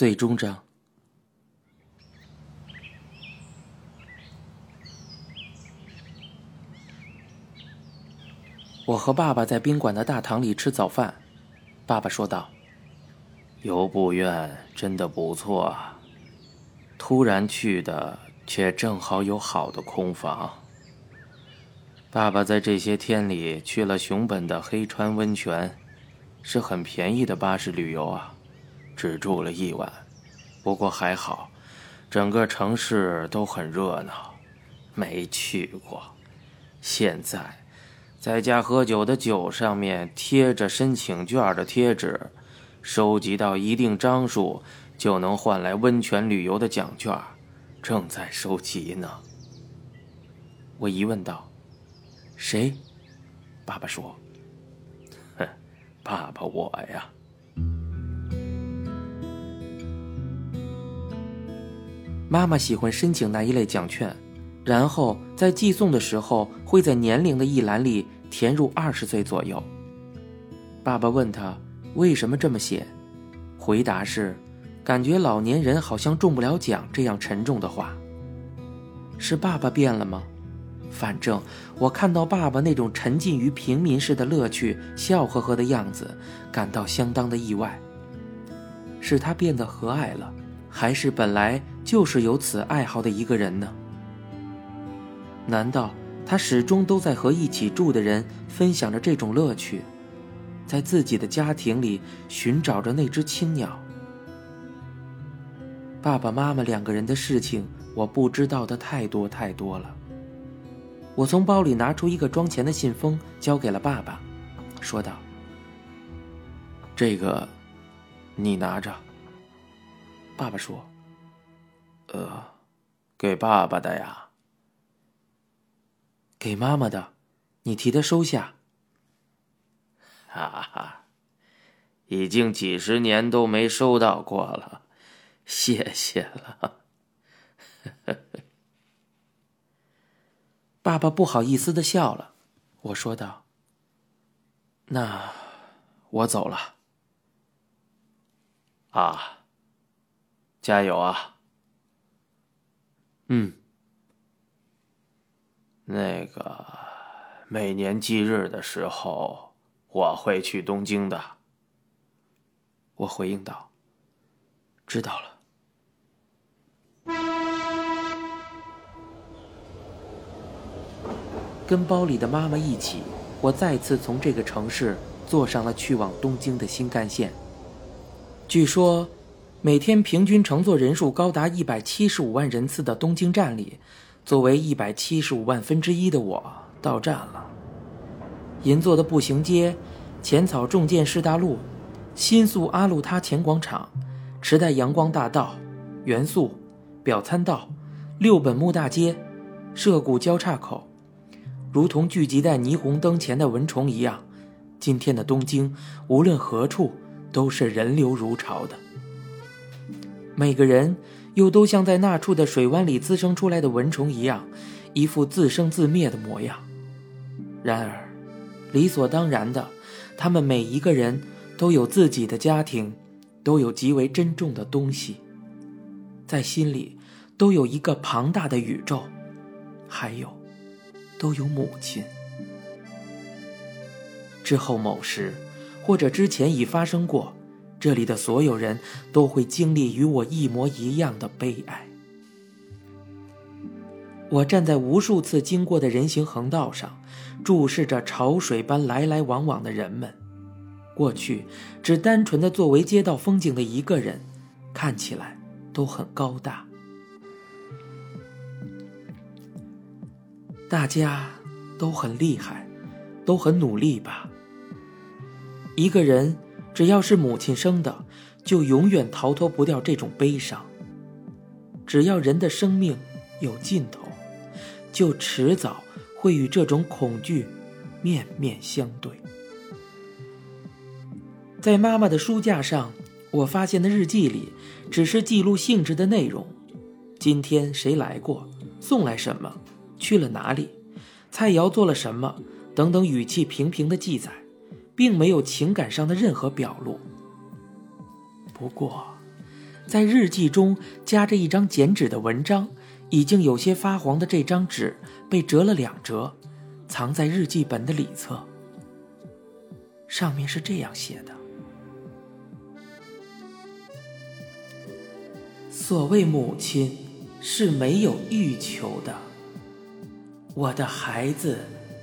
最终章。我和爸爸在宾馆的大堂里吃早饭，爸爸说道：“游步院真的不错啊，突然去的，却正好有好的空房。爸爸在这些天里去了熊本的黑川温泉，是很便宜的巴士旅游啊，只住了一晚。不过还好，整个城市都很热闹，没去过。现在。”在家喝酒的酒上面贴着申请卷的贴纸，收集到一定张数就能换来温泉旅游的奖券，正在收集呢。我疑问道：“谁？”爸爸说：“哼，爸爸我呀。”妈妈喜欢申请那一类奖券。然后在寄送的时候，会在年龄的一栏里填入二十岁左右。爸爸问他为什么这么写，回答是：感觉老年人好像中不了奖这样沉重的话。是爸爸变了吗？反正我看到爸爸那种沉浸于平民式的乐趣、笑呵呵的样子，感到相当的意外。是他变得和蔼了，还是本来就是有此爱好的一个人呢？难道他始终都在和一起住的人分享着这种乐趣，在自己的家庭里寻找着那只青鸟？爸爸妈妈两个人的事情，我不知道的太多太多了。我从包里拿出一个装钱的信封，交给了爸爸，说道：“这个，你拿着。”爸爸说：“呃，给爸爸的呀。”给妈妈的，你替他收下。哈哈，已经几十年都没收到过了，谢谢了。爸爸不好意思的笑了，我说道：“那我走了。”啊，加油啊！嗯。那个每年忌日的时候，我会去东京的。我回应道：“知道了。”跟包里的妈妈一起，我再次从这个城市坐上了去往东京的新干线。据说，每天平均乘坐人数高达一百七十五万人次的东京站里。作为一百七十五万分之一的我到站了。银座的步行街、浅草重建市大路、新宿阿路他前广场、池袋阳光大道、元素、表参道、六本木大街、涉谷交叉口，如同聚集在霓虹灯前的蚊虫一样，今天的东京无论何处都是人流如潮的。每个人。又都像在那处的水湾里滋生出来的蚊虫一样，一副自生自灭的模样。然而，理所当然的，他们每一个人都有自己的家庭，都有极为珍重的东西，在心里都有一个庞大的宇宙，还有，都有母亲。之后某时，或者之前已发生过。这里的所有人都会经历与我一模一样的悲哀。我站在无数次经过的人行横道上，注视着潮水般来来往往的人们。过去只单纯的作为街道风景的一个人，看起来都很高大。大家都很厉害，都很努力吧。一个人。只要是母亲生的，就永远逃脱不掉这种悲伤。只要人的生命有尽头，就迟早会与这种恐惧面面相对。在妈妈的书架上，我发现的日记里，只是记录性质的内容：今天谁来过，送来什么，去了哪里，菜肴做了什么，等等，语气平平的记载。并没有情感上的任何表露。不过，在日记中夹着一张剪纸的文章，已经有些发黄的这张纸被折了两折，藏在日记本的里侧。上面是这样写的：“所谓母亲是没有欲求的，我的孩子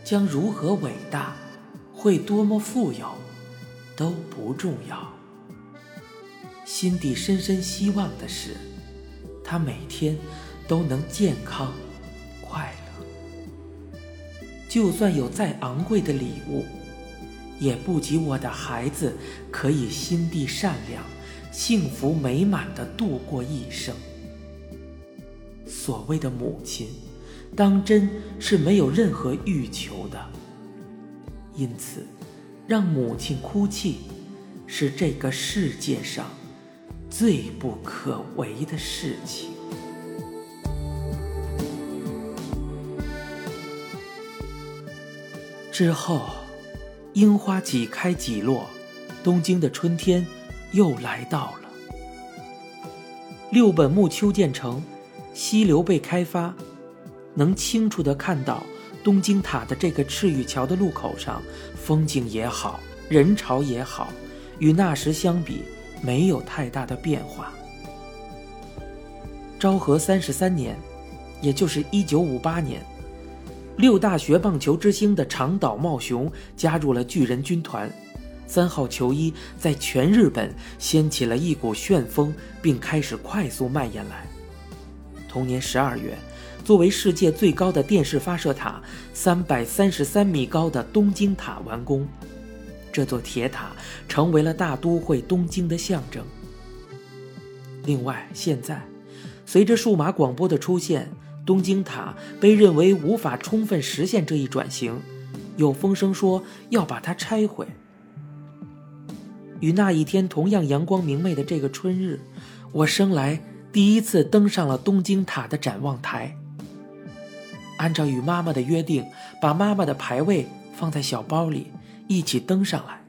将如何伟大，会多么富有，都不重要。心底深深希望的是，他每天都能健康、快乐。就算有再昂贵的礼物。”也不及我的孩子可以心地善良、幸福美满的度过一生。所谓的母亲，当真是没有任何欲求的。因此，让母亲哭泣，是这个世界上最不可为的事情。之后。樱花几开几落，东京的春天又来到了。六本木修建成，溪流被开发，能清楚地看到东京塔的这个赤玉桥的路口上，风景也好，人潮也好，与那时相比没有太大的变化。昭和三十三年，也就是一九五八年。六大学棒球之星的长岛茂雄加入了巨人军团，三号球衣在全日本掀起了一股旋风，并开始快速蔓延来。同年十二月，作为世界最高的电视发射塔，三百三十三米高的东京塔完工，这座铁塔成为了大都会东京的象征。另外，现在随着数码广播的出现。东京塔被认为无法充分实现这一转型，有风声说要把它拆毁。与那一天同样阳光明媚的这个春日，我生来第一次登上了东京塔的展望台。按照与妈妈的约定，把妈妈的牌位放在小包里，一起登上来。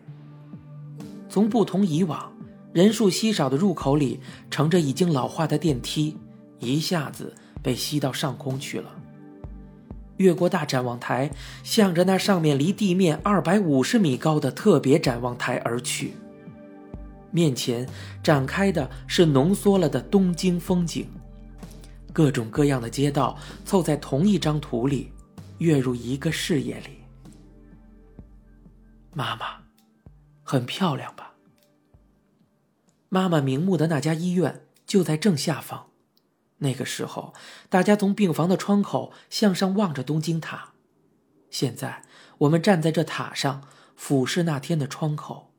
从不同以往人数稀少的入口里，乘着已经老化的电梯，一下子。被吸到上空去了，越过大展望台，向着那上面离地面二百五十米高的特别展望台而去。面前展开的是浓缩了的东京风景，各种各样的街道凑在同一张图里，跃入一个视野里。妈妈，很漂亮吧？妈妈瞑目的那家医院就在正下方。那个时候，大家从病房的窗口向上望着东京塔。现在，我们站在这塔上，俯视那天的窗口。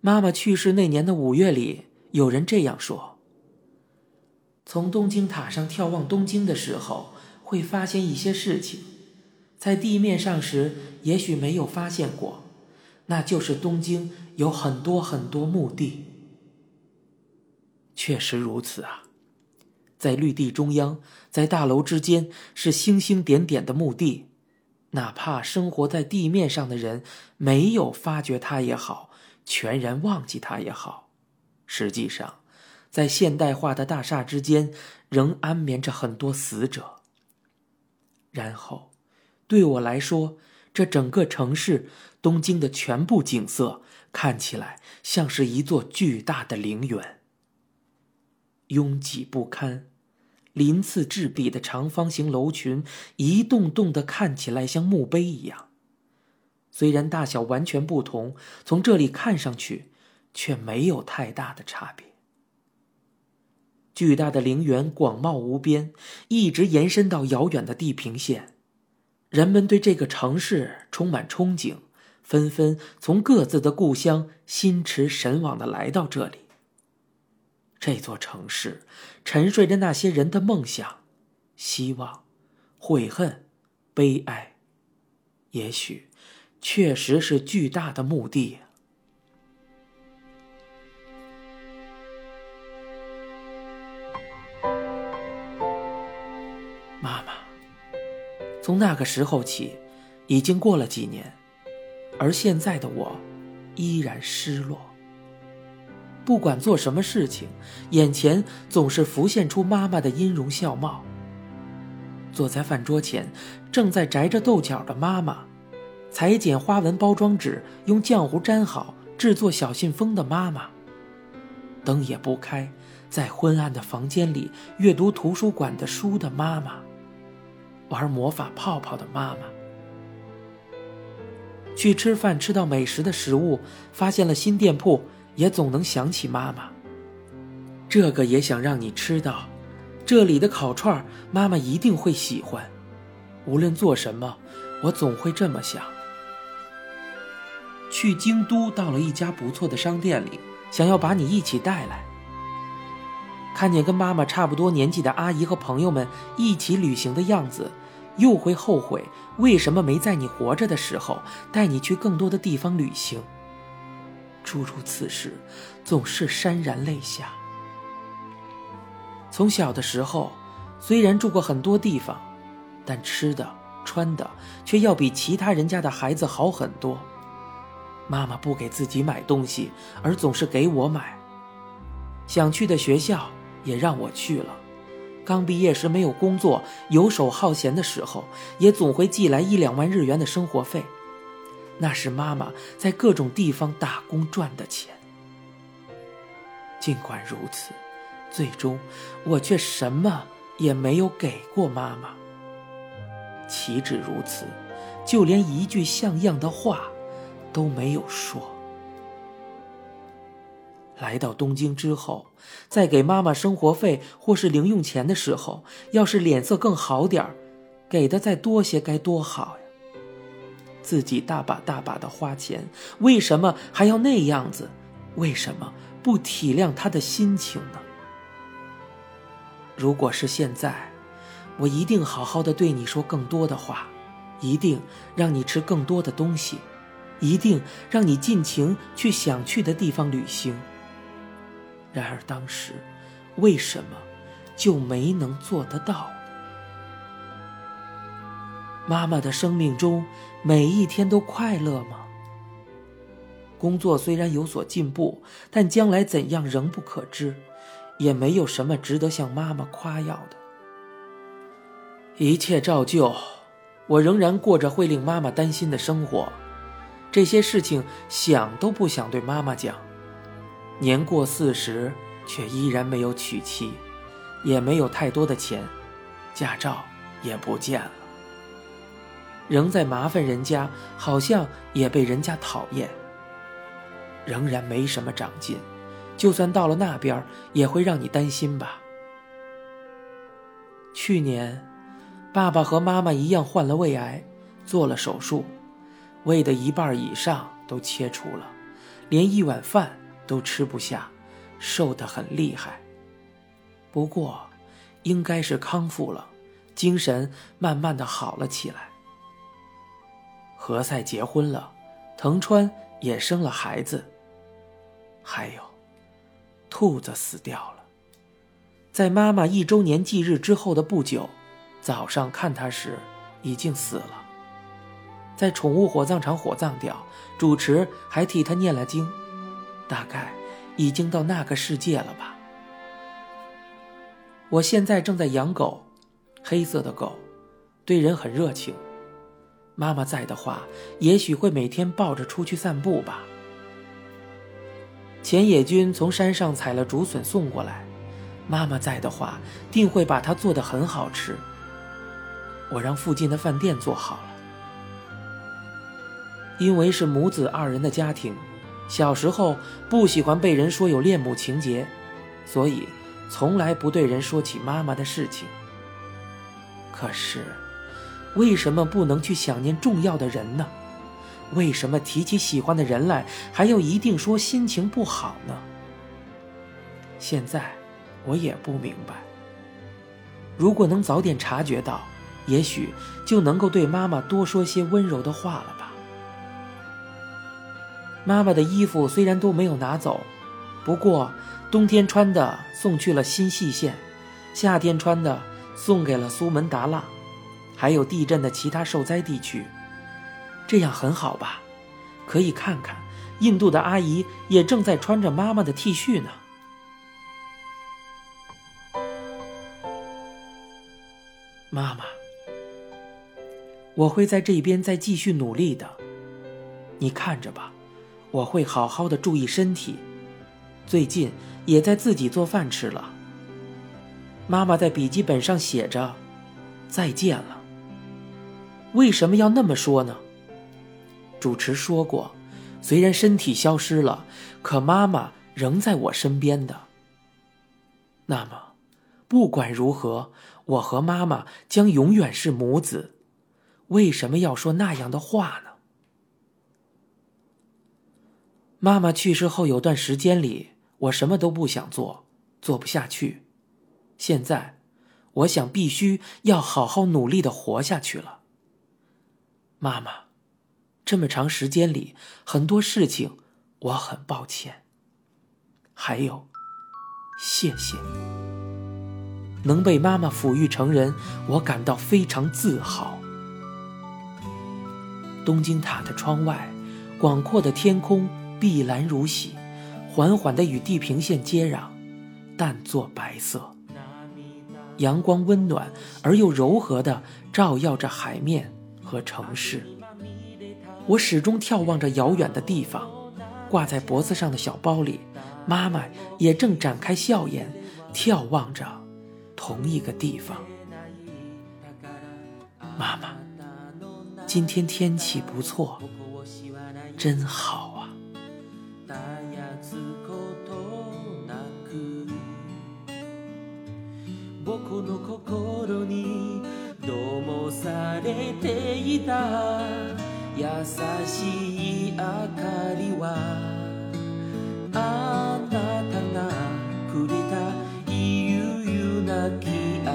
妈妈去世那年的五月里，有人这样说：从东京塔上眺望东京的时候，会发现一些事情，在地面上时也许没有发现过，那就是东京有很多很多墓地。确实如此啊，在绿地中央，在大楼之间是星星点点的墓地，哪怕生活在地面上的人没有发觉它也好，全然忘记它也好，实际上，在现代化的大厦之间仍安眠着很多死者。然后，对我来说，这整个城市东京的全部景色看起来像是一座巨大的陵园。拥挤不堪、鳞次栉比的长方形楼群，一栋栋的看起来像墓碑一样。虽然大小完全不同，从这里看上去却没有太大的差别。巨大的陵园广袤无边，一直延伸到遥远的地平线。人们对这个城市充满憧憬，纷纷从各自的故乡心驰神往的来到这里。这座城市沉睡着那些人的梦想、希望、悔恨、悲哀，也许确实是巨大的墓地。妈妈，从那个时候起，已经过了几年，而现在的我依然失落。不管做什么事情，眼前总是浮现出妈妈的音容笑貌。坐在饭桌前，正在摘着豆角的妈妈，裁剪花纹包装纸，用浆糊粘好，制作小信封的妈妈。灯也不开，在昏暗的房间里阅读图书馆的书的妈妈，玩魔法泡泡的妈妈。去吃饭，吃到美食的食物，发现了新店铺，也总能想起妈妈。这个也想让你吃到。这里的烤串妈妈一定会喜欢。无论做什么，我总会这么想。去京都，到了一家不错的商店里，想要把你一起带来。看见跟妈妈差不多年纪的阿姨和朋友们一起旅行的样子，又会后悔为什么没在你活着的时候带你去更多的地方旅行。诸如此事，总是潸然泪下。从小的时候，虽然住过很多地方，但吃的、穿的却要比其他人家的孩子好很多。妈妈不给自己买东西，而总是给我买。想去的学校也让我去了。刚毕业时没有工作、游手好闲的时候，也总会寄来一两万日元的生活费，那是妈妈在各种地方打工赚的钱。尽管如此。最终，我却什么也没有给过妈妈。岂止如此，就连一句像样的话都没有说。来到东京之后，在给妈妈生活费或是零用钱的时候，要是脸色更好点儿，给的再多些该多好呀！自己大把大把的花钱，为什么还要那样子？为什么不体谅她的心情呢？如果是现在，我一定好好的对你说更多的话，一定让你吃更多的东西，一定让你尽情去想去的地方旅行。然而当时，为什么就没能做得到？妈妈的生命中每一天都快乐吗？工作虽然有所进步，但将来怎样仍不可知。也没有什么值得向妈妈夸耀的。一切照旧，我仍然过着会令妈妈担心的生活。这些事情想都不想对妈妈讲。年过四十，却依然没有娶妻，也没有太多的钱，驾照也不见了，仍在麻烦人家，好像也被人家讨厌，仍然没什么长进。就算到了那边，也会让你担心吧。去年，爸爸和妈妈一样患了胃癌，做了手术，胃的一半以上都切除了，连一碗饭都吃不下，瘦得很厉害。不过，应该是康复了，精神慢慢的好了起来。何塞结婚了，藤川也生了孩子，还有。兔子死掉了，在妈妈一周年忌日之后的不久，早上看它时，已经死了。在宠物火葬场火葬掉，主持还替他念了经，大概已经到那个世界了吧。我现在正在养狗，黑色的狗，对人很热情。妈妈在的话，也许会每天抱着出去散步吧。钱野君从山上采了竹笋送过来，妈妈在的话，定会把它做的很好吃。我让附近的饭店做好了。因为是母子二人的家庭，小时候不喜欢被人说有恋母情节，所以从来不对人说起妈妈的事情。可是，为什么不能去想念重要的人呢？为什么提起喜欢的人来，还要一定说心情不好呢？现在我也不明白。如果能早点察觉到，也许就能够对妈妈多说些温柔的话了。妈妈的衣服虽然都没有拿走，不过冬天穿的送去了新细线，夏天穿的送给了苏门答腊，还有地震的其他受灾地区。这样很好吧，可以看看，印度的阿姨也正在穿着妈妈的 T 恤呢。妈妈，我会在这边再继续努力的。你看着吧，我会好好的注意身体。最近也在自己做饭吃了。妈妈在笔记本上写着：“再见了。”为什么要那么说呢？主持说过，虽然身体消失了，可妈妈仍在我身边的。那么，不管如何。我和妈妈将永远是母子，为什么要说那样的话呢？妈妈去世后有段时间里，我什么都不想做，做不下去。现在，我想必须要好好努力的活下去了。妈妈，这么长时间里，很多事情我很抱歉，还有，谢谢你。能被妈妈抚育成人，我感到非常自豪。东京塔的窗外，广阔的天空碧蓝如洗，缓缓地与地平线接壤，淡作白色。阳光温暖而又柔和地照耀着海面和城市。我始终眺望着遥远的地方，挂在脖子上的小包里，妈妈也正展开笑颜，眺望着。同一个地方，妈妈，今天天气不错，真好の心にどうもされていた。優しい明かりはあなたがくれた悠々な気合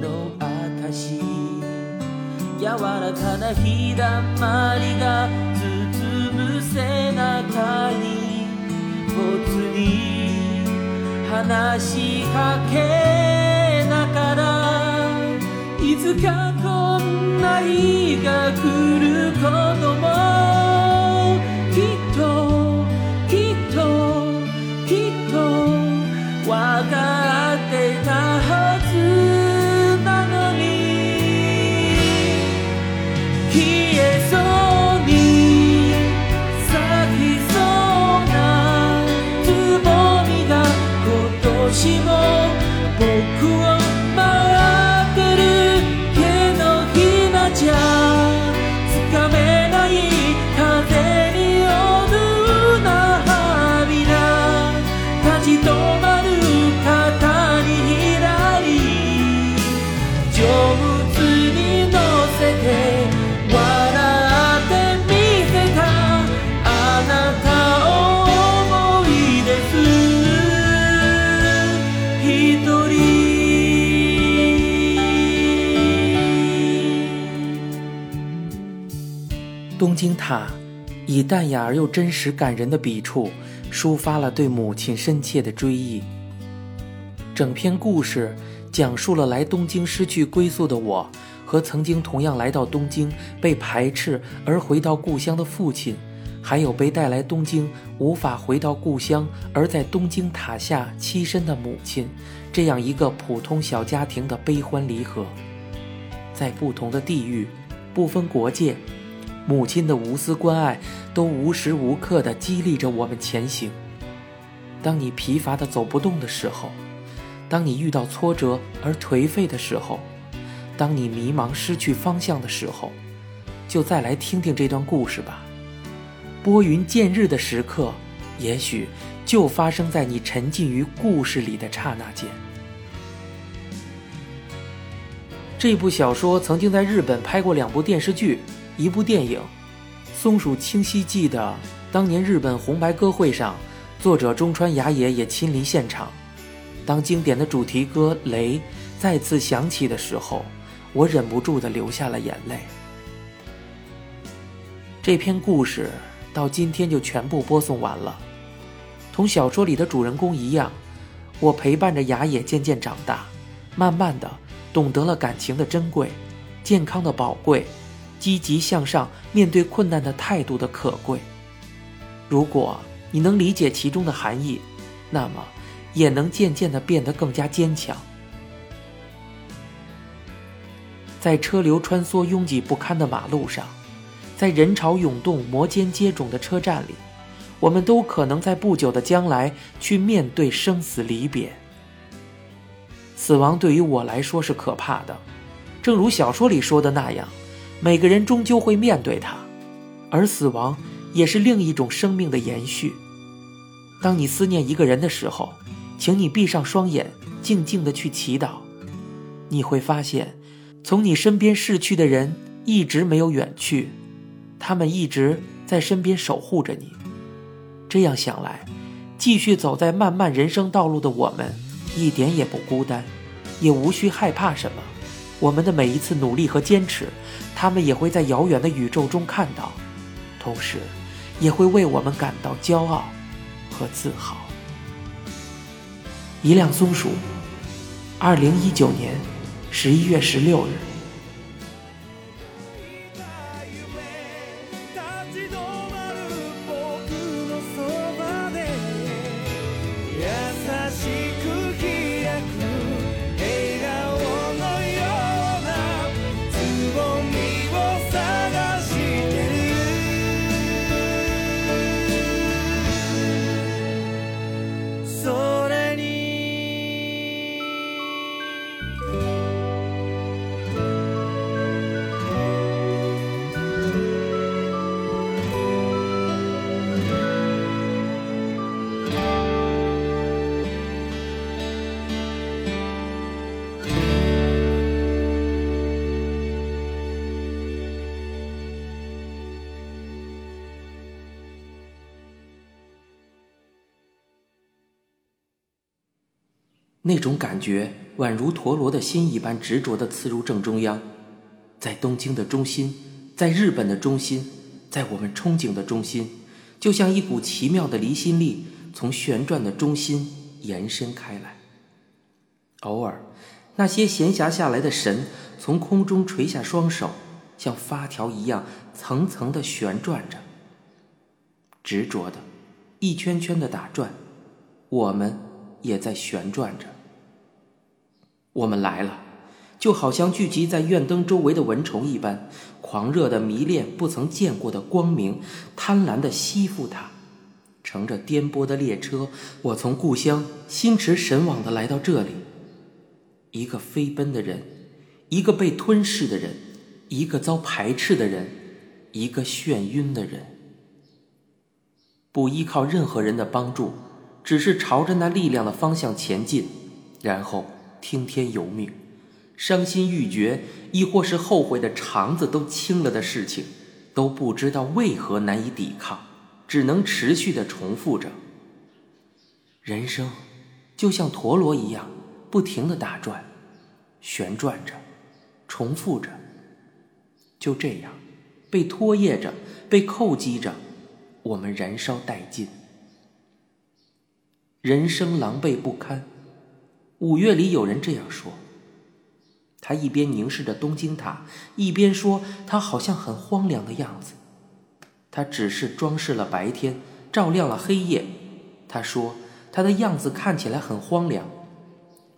の証柔らかな日だまりが包む背中にぽつり話しかけつかこんな日が来ることも东京塔以淡雅而又真实感人的笔触，抒发了对母亲深切的追忆。整篇故事讲述了来东京失去归宿的我，和曾经同样来到东京被排斥而回到故乡的父亲，还有被带来东京无法回到故乡而在东京塔下栖身的母亲，这样一个普通小家庭的悲欢离合。在不同的地域，不分国界。母亲的无私关爱，都无时无刻地激励着我们前行。当你疲乏的走不动的时候，当你遇到挫折而颓废的时候，当你迷茫失去方向的时候，就再来听听这段故事吧。拨云见日的时刻，也许就发生在你沉浸于故事里的刹那间。这部小说曾经在日本拍过两部电视剧。一部电影《松鼠清晰记》的当年日本红白歌会上，作者中川雅也也亲临现场。当经典的主题歌《雷》再次响起的时候，我忍不住的流下了眼泪。这篇故事到今天就全部播送完了。同小说里的主人公一样，我陪伴着雅也渐渐长大，慢慢的懂得了感情的珍贵，健康的宝贵。积极向上、面对困难的态度的可贵。如果你能理解其中的含义，那么也能渐渐的变得更加坚强。在车流穿梭、拥挤不堪的马路上，在人潮涌动、摩肩接踵的车站里，我们都可能在不久的将来去面对生死离别。死亡对于我来说是可怕的，正如小说里说的那样，每个人终究会面对它，而死亡也是另一种生命的延续。当你思念一个人的时候，请你闭上双眼，静静的去祈祷，你会发现。从你身边逝去的人一直没有远去，他们一直在身边守护着你。这样想来，继续走在漫漫人生道路的我们，一点也不孤单，也无需害怕什么。我们的每一次努力和坚持，他们也会在遥远的宇宙中看到，同时，也会为我们感到骄傲和自豪。一辆松鼠，二零一九年。十一月十六日。那种感觉宛如陀螺的心一般执着地刺入正中央，在东京的中心，在日本的中心，在我们憧憬的中心，就像一股奇妙的离心力从旋转的中心延伸开来。偶尔，那些闲暇下来的神从空中垂下双手，像发条一样层层地旋转着，执着的，一圈圈地打转，我们也在旋转着。我们来了，就好像聚集在院灯周围的蚊虫一般，狂热的迷恋不曾见过的光明，贪婪的吸附它。乘着颠簸的列车，我从故乡心驰神往的来到这里。一个飞奔的人，一个被吞噬的人，一个遭排斥的人，一个眩晕的人。不依靠任何人的帮助，只是朝着那力量的方向前进，然后。听天由命，伤心欲绝，亦或是后悔的肠子都青了的事情，都不知道为何难以抵抗，只能持续的重复着。人生就像陀螺一样，不停的打转，旋转着，重复着，就这样，被拖曳着，被扣击着，我们燃烧殆尽，人生狼狈不堪。五月里有人这样说。他一边凝视着东京塔，一边说：“他好像很荒凉的样子。他只是装饰了白天，照亮了黑夜。”他说：“他的样子看起来很荒凉。”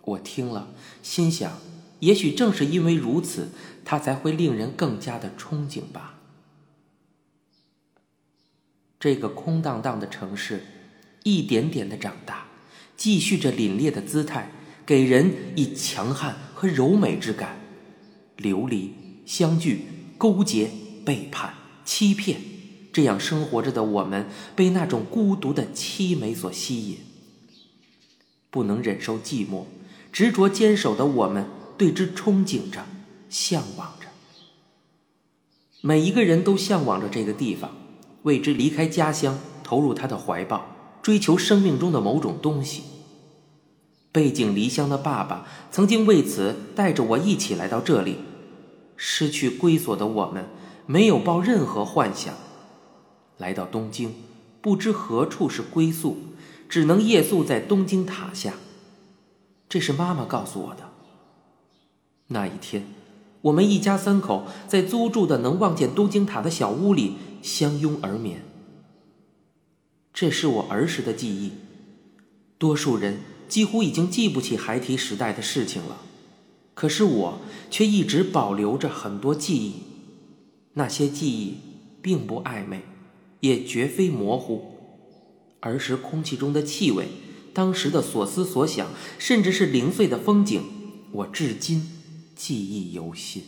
我听了，心想：也许正是因为如此，他才会令人更加的憧憬吧。这个空荡荡的城市，一点点的长大，继续着凛冽的姿态。给人以强悍和柔美之感，流离、相聚、勾结、背叛、欺骗，这样生活着的我们，被那种孤独的凄美所吸引。不能忍受寂寞，执着坚守的我们，对之憧憬着，向往着。每一个人都向往着这个地方，为之离开家乡，投入他的怀抱，追求生命中的某种东西。背井离乡的爸爸曾经为此带着我一起来到这里。失去归所的我们没有抱任何幻想，来到东京，不知何处是归宿，只能夜宿在东京塔下。这是妈妈告诉我的。那一天，我们一家三口在租住的能望见东京塔的小屋里相拥而眠。这是我儿时的记忆。多数人几乎已经记不起孩提时代的事情了，可是我却一直保留着很多记忆。那些记忆并不暧昧，也绝非模糊。儿时空气中的气味，当时的所思所想，甚至是零碎的风景，我至今记忆犹新。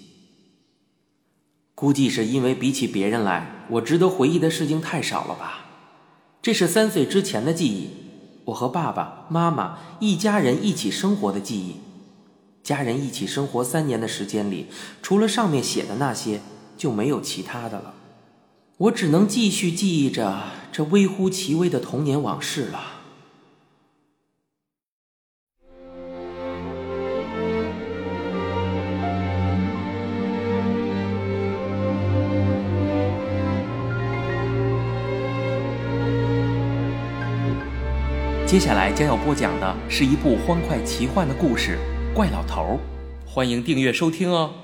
估计是因为比起别人来，我值得回忆的事情太少了吧。这是三岁之前的记忆，我和爸爸妈妈一家人一起生活的记忆。家人一起生活三年的时间里，除了上面写的那些，就没有其他的了。我只能继续记忆着这微乎其微的童年往事了。接下来将要播讲的是一部欢快奇幻的故事《怪老头儿》，欢迎订阅收听哦。